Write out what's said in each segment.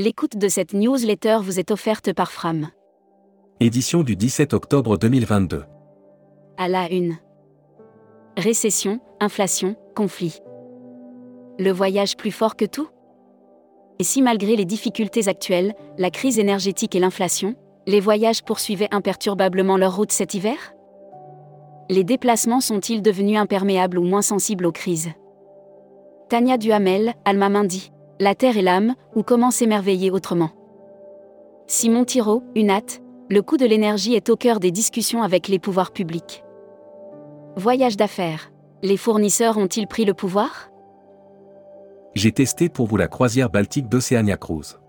L'écoute de cette newsletter vous est offerte par Fram. Édition du 17 octobre 2022. À la une. Récession, inflation, conflit. Le voyage plus fort que tout? Et si malgré les difficultés actuelles, la crise énergétique et l'inflation, les voyages poursuivaient imperturbablement leur route cet hiver? Les déplacements sont-ils devenus imperméables ou moins sensibles aux crises? Tania Duhamel, Alma Mindy. La Terre et l'âme, ou comment s'émerveiller autrement. Simon Thiraud, UNAT, le coût de l'énergie est au cœur des discussions avec les pouvoirs publics. Voyage d'affaires. Les fournisseurs ont-ils pris le pouvoir? J'ai testé pour vous la croisière baltique d'Oceania Cruise.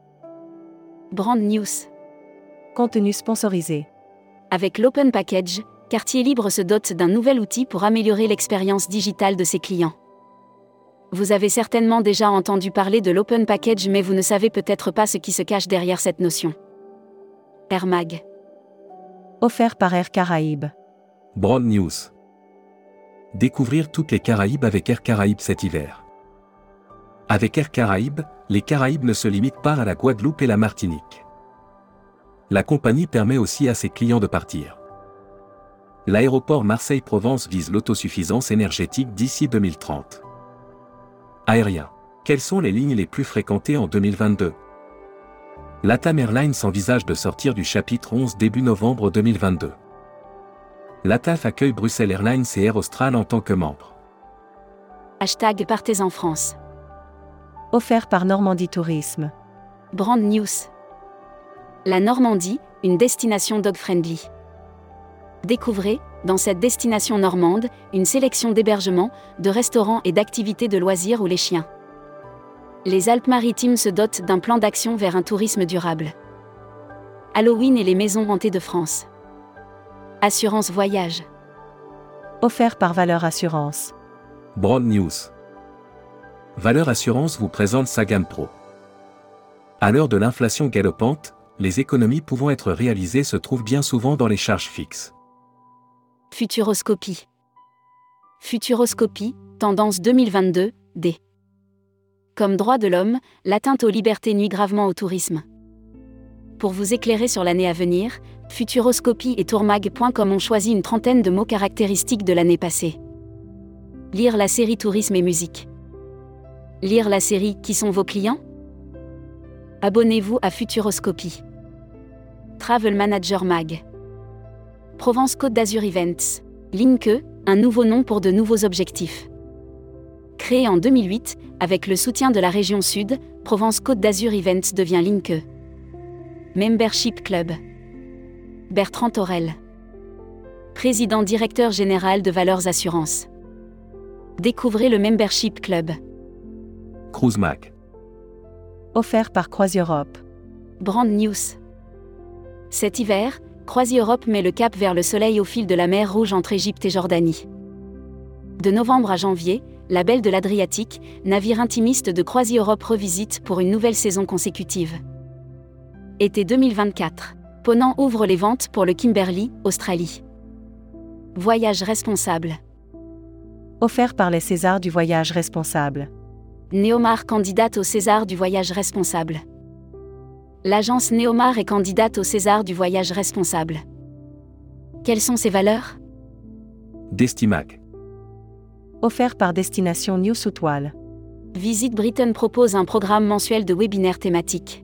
Brand News. Contenu sponsorisé. Avec l'Open Package, Quartier Libre se dote d'un nouvel outil pour améliorer l'expérience digitale de ses clients. Vous avez certainement déjà entendu parler de l'Open Package mais vous ne savez peut-être pas ce qui se cache derrière cette notion. Air Mag. Offert par Air Caraïbes. Broad News. Découvrir toutes les Caraïbes avec Air Caraïbes cet hiver. Avec Air Caraïbes, les Caraïbes ne se limitent pas à la Guadeloupe et la Martinique. La compagnie permet aussi à ses clients de partir. L'aéroport Marseille-Provence vise l'autosuffisance énergétique d'ici 2030. Aérien. Quelles sont les lignes les plus fréquentées en 2022 LATAM Airlines envisage de sortir du chapitre 11 début novembre 2022. LATAF accueille Bruxelles Airlines et Air Austral en tant que membres. Hashtag Partez en France. Offert par Normandie Tourisme. Brand News. La Normandie, une destination dog-friendly. Découvrez, dans cette destination normande, une sélection d'hébergements, de restaurants et d'activités de loisirs où les chiens. Les Alpes-Maritimes se dotent d'un plan d'action vers un tourisme durable. Halloween et les maisons hantées de France. Assurance voyage. Offert par Valeur Assurance. Broad News. Valeur Assurance vous présente sa gamme Pro. À l'heure de l'inflation galopante, les économies pouvant être réalisées se trouvent bien souvent dans les charges fixes. Futuroscopie. Futuroscopie, tendance 2022, D. Comme droit de l'homme, l'atteinte aux libertés nuit gravement au tourisme. Pour vous éclairer sur l'année à venir, Futuroscopie et Tourmag.com ont choisi une trentaine de mots caractéristiques de l'année passée. Lire la série Tourisme et musique. Lire la série Qui sont vos clients? Abonnez-vous à Futuroscopie. Travel Manager Mag. Provence Côte d'Azur Events. Linke, un nouveau nom pour de nouveaux objectifs. Créé en 2008, avec le soutien de la région Sud, Provence Côte d'Azur Events devient Linke. Membership Club. Bertrand Torel. Président directeur général de Valeurs Assurances. Découvrez le Membership Club. Cruise Mac. Offert par CroisiEurope. Brand News. Cet hiver, CroisiEurope met le cap vers le soleil au fil de la mer Rouge entre Égypte et Jordanie. De novembre à janvier, la Belle de l'Adriatique, navire intimiste de CroisiEurope revisite pour une nouvelle saison consécutive. Été 2024. Ponant ouvre les ventes pour le Kimberley, Australie. Voyage responsable. Offert par les Césars du voyage responsable. Néomar candidate au César du voyage responsable. L'agence Néomar est candidate au César du voyage responsable. Quelles sont ses valeurs? Destimac. Offert par Destination New Southwell. Visite Britain propose un programme mensuel de webinaires thématiques.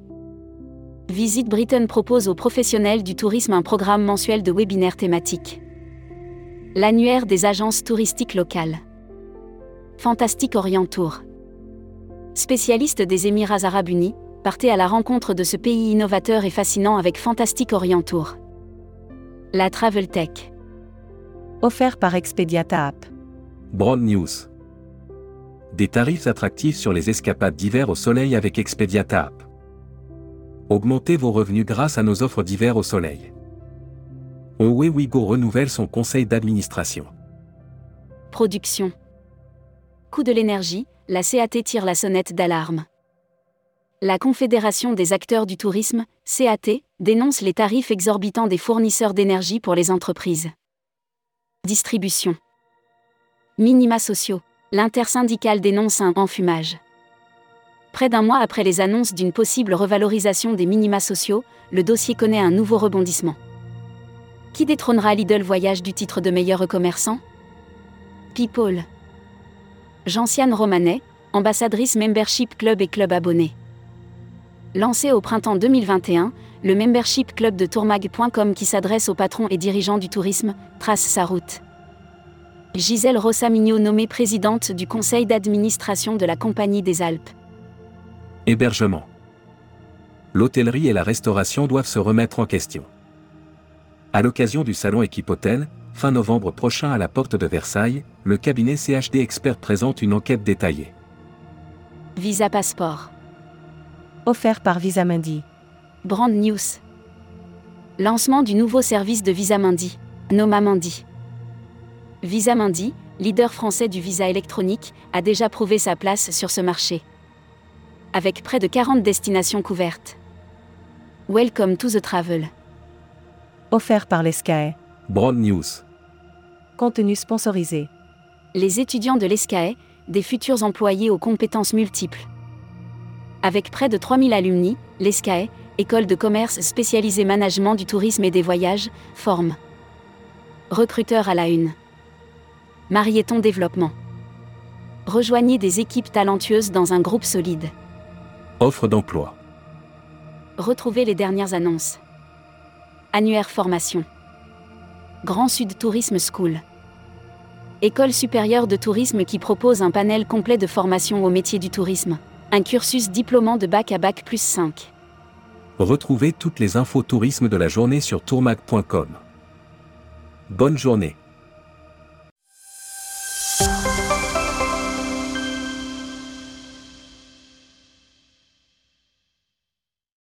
Visite Britain propose aux professionnels du tourisme un programme mensuel de webinaires thématiques. L'annuaire des agences touristiques locales. Fantastique Orient Tour. Spécialiste des Émirats arabes unis, partez à la rencontre de ce pays innovateur et fascinant avec Fantastique Orient Tour. La Travel Tech. Offert par Expediata App. Broad News. Des tarifs attractifs sur les escapades d'hiver au soleil avec Expediata App. Augmentez vos revenus grâce à nos offres d'hiver au soleil. Owe Wigo renouvelle son conseil d'administration. Production. Coût de l'énergie, la CAT tire la sonnette d'alarme. La Confédération des acteurs du tourisme, CAT, dénonce les tarifs exorbitants des fournisseurs d'énergie pour les entreprises. Distribution. Minima sociaux. L'intersyndicale dénonce un enfumage. Près d'un mois après les annonces d'une possible revalorisation des minima sociaux, le dossier connaît un nouveau rebondissement. Qui détrônera Lidl Voyage du titre de meilleur commerçant People. Gentiane Romanet, ambassadrice Membership Club et Club abonné. Lancé au printemps 2021, le Membership Club de tourmag.com qui s'adresse aux patrons et dirigeants du tourisme, trace sa route. Gisèle Rossamigno nommée présidente du conseil d'administration de la Compagnie des Alpes. Hébergement. L'hôtellerie et la restauration doivent se remettre en question. À l'occasion du salon Équipe Hôtel, fin novembre prochain à la porte de Versailles, le cabinet CHD Expert présente une enquête détaillée. Visa Passeport. Offert par Visa Mundi. Brand News. Lancement du nouveau service de Visa Mundi, Noma Mundi. Visa Mundi, leader français du visa électronique, a déjà prouvé sa place sur ce marché. Avec près de 40 destinations couvertes. Welcome to the travel. Offert par l'ESCAE. Broad News. Contenu sponsorisé. Les étudiants de l'ESCAE, des futurs employés aux compétences multiples. Avec près de 3000 alumni, l'ESCAE, école de commerce spécialisée management du tourisme et des voyages, forme. Recruteur à la une. Marieton Développement. Rejoignez des équipes talentueuses dans un groupe solide. Offre d'emploi. Retrouvez les dernières annonces. Annuaire formation. Grand Sud Tourisme School. École supérieure de tourisme qui propose un panel complet de formation au métier du tourisme. Un cursus diplômant de bac à bac plus 5. Retrouvez toutes les infos tourisme de la journée sur tourmag.com. Bonne journée.